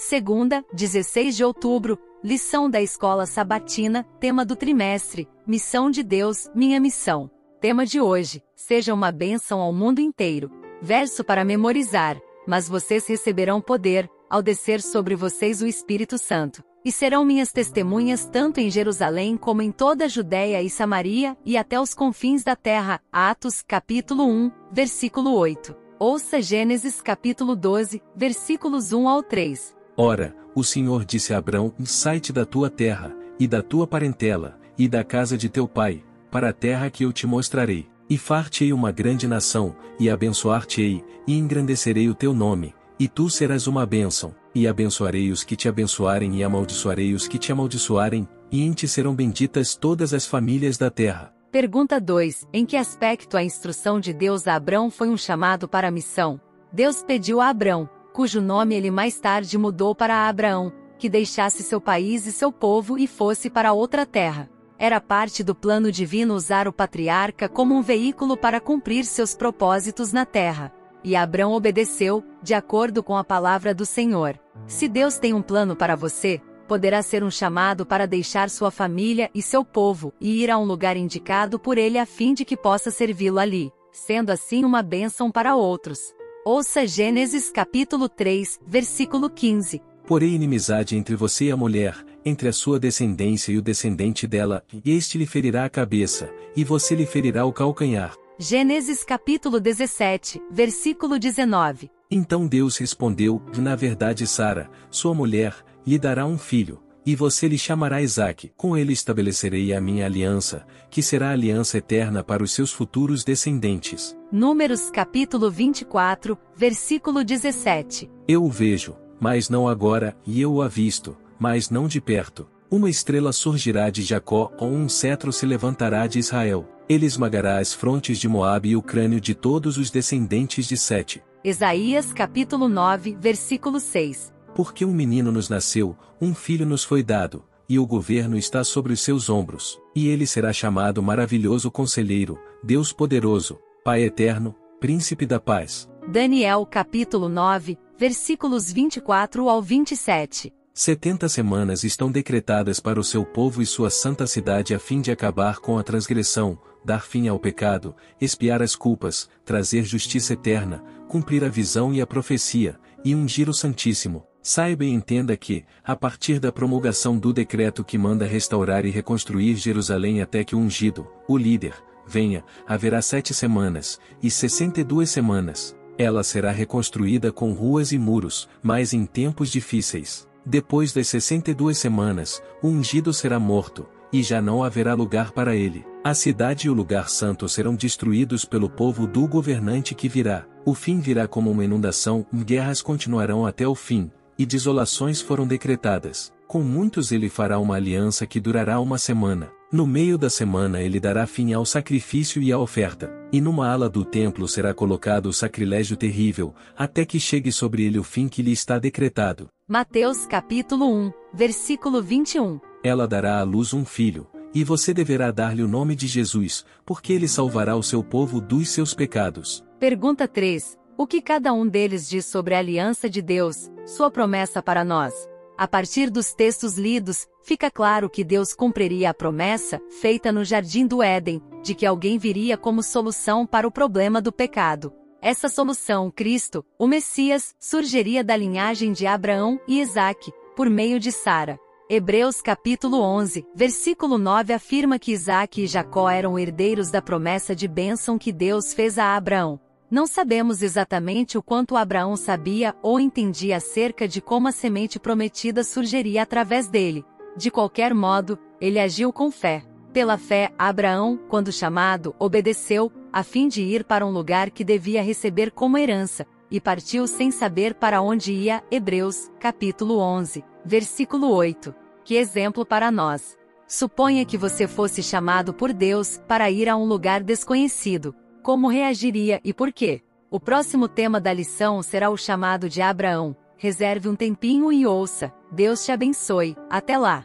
Segunda, 16 de outubro, lição da escola sabatina, tema do trimestre, missão de Deus, minha missão. Tema de hoje, seja uma bênção ao mundo inteiro. Verso para memorizar, mas vocês receberão poder, ao descer sobre vocês o Espírito Santo. E serão minhas testemunhas tanto em Jerusalém como em toda a Judéia e Samaria e até os confins da terra. Atos, capítulo 1, versículo 8. Ouça Gênesis capítulo 12, versículos 1 ao 3. Ora, o Senhor disse a Abrão: Sai-te da tua terra, e da tua parentela, e da casa de teu pai, para a terra que eu te mostrarei. E far-te-ei uma grande nação, e abençoar-te-ei, e engrandecerei o teu nome, e tu serás uma bênção, e abençoarei os que te abençoarem e amaldiçoarei os que te amaldiçoarem, e em ti serão benditas todas as famílias da terra. Pergunta 2. Em que aspecto a instrução de Deus a Abrão foi um chamado para a missão? Deus pediu a Abrão, cujo nome ele mais tarde mudou para Abraão, que deixasse seu país e seu povo e fosse para outra terra. Era parte do plano divino usar o patriarca como um veículo para cumprir seus propósitos na terra. E Abraão obedeceu, de acordo com a palavra do Senhor. Se Deus tem um plano para você, poderá ser um chamado para deixar sua família e seu povo e ir a um lugar indicado por ele a fim de que possa servi-lo ali, sendo assim uma bênção para outros. Ouça Gênesis capítulo 3, versículo 15. Porém inimizade entre você e a mulher, entre a sua descendência e o descendente dela, e este lhe ferirá a cabeça, e você lhe ferirá o calcanhar. Gênesis capítulo 17, versículo 19. Então Deus respondeu: Na verdade, Sara, sua mulher, lhe dará um filho, e você lhe chamará Isaque. Com ele estabelecerei a minha aliança, que será aliança eterna para os seus futuros descendentes. Números capítulo 24, versículo 17. Eu o vejo, mas não agora, e eu o avisto, mas não de perto. Uma estrela surgirá de Jacó, ou um cetro se levantará de Israel. Ele esmagará as frontes de Moabe e o crânio de todos os descendentes de Sete. Isaías capítulo 9, versículo 6. Porque um menino nos nasceu, um filho nos foi dado, e o governo está sobre os seus ombros, e ele será chamado Maravilhoso Conselheiro, Deus Poderoso, Pai Eterno, Príncipe da Paz. Daniel capítulo 9, versículos 24 ao 27. Setenta semanas estão decretadas para o seu povo e sua santa cidade a fim de acabar com a transgressão, dar fim ao pecado, expiar as culpas, trazer justiça eterna, cumprir a visão e a profecia, e ungir o Santíssimo, Saiba e entenda que, a partir da promulgação do decreto que manda restaurar e reconstruir Jerusalém até que o ungido, o líder, venha, haverá sete semanas, e sessenta e duas semanas. Ela será reconstruída com ruas e muros, mas em tempos difíceis. Depois das sessenta e duas semanas, o ungido será morto, e já não haverá lugar para ele. A cidade e o lugar santo serão destruídos pelo povo do governante que virá. O fim virá como uma inundação, guerras continuarão até o fim, e desolações foram decretadas. Com muitos ele fará uma aliança que durará uma semana. No meio da semana ele dará fim ao sacrifício e à oferta, e numa ala do templo será colocado o sacrilégio terrível, até que chegue sobre ele o fim que lhe está decretado. Mateus capítulo 1, versículo 21. Ela dará à luz um filho, e você deverá dar-lhe o nome de Jesus, porque ele salvará o seu povo dos seus pecados. Pergunta 3. O que cada um deles diz sobre a aliança de Deus, sua promessa para nós? A partir dos textos lidos, fica claro que Deus cumpriria a promessa, feita no jardim do Éden, de que alguém viria como solução para o problema do pecado. Essa solução, Cristo, o Messias, surgiria da linhagem de Abraão e Isaque, por meio de Sara. Hebreus capítulo 11, versículo 9 afirma que Isaque e Jacó eram herdeiros da promessa de bênção que Deus fez a Abraão. Não sabemos exatamente o quanto Abraão sabia ou entendia acerca de como a semente prometida surgiria através dele. De qualquer modo, ele agiu com fé. Pela fé, Abraão, quando chamado, obedeceu, a fim de ir para um lugar que devia receber como herança, e partiu sem saber para onde ia. Hebreus, capítulo 11, versículo 8. Que exemplo para nós! Suponha que você fosse chamado por Deus para ir a um lugar desconhecido. Como reagiria e por quê? O próximo tema da lição será o chamado de Abraão. Reserve um tempinho e ouça. Deus te abençoe. Até lá!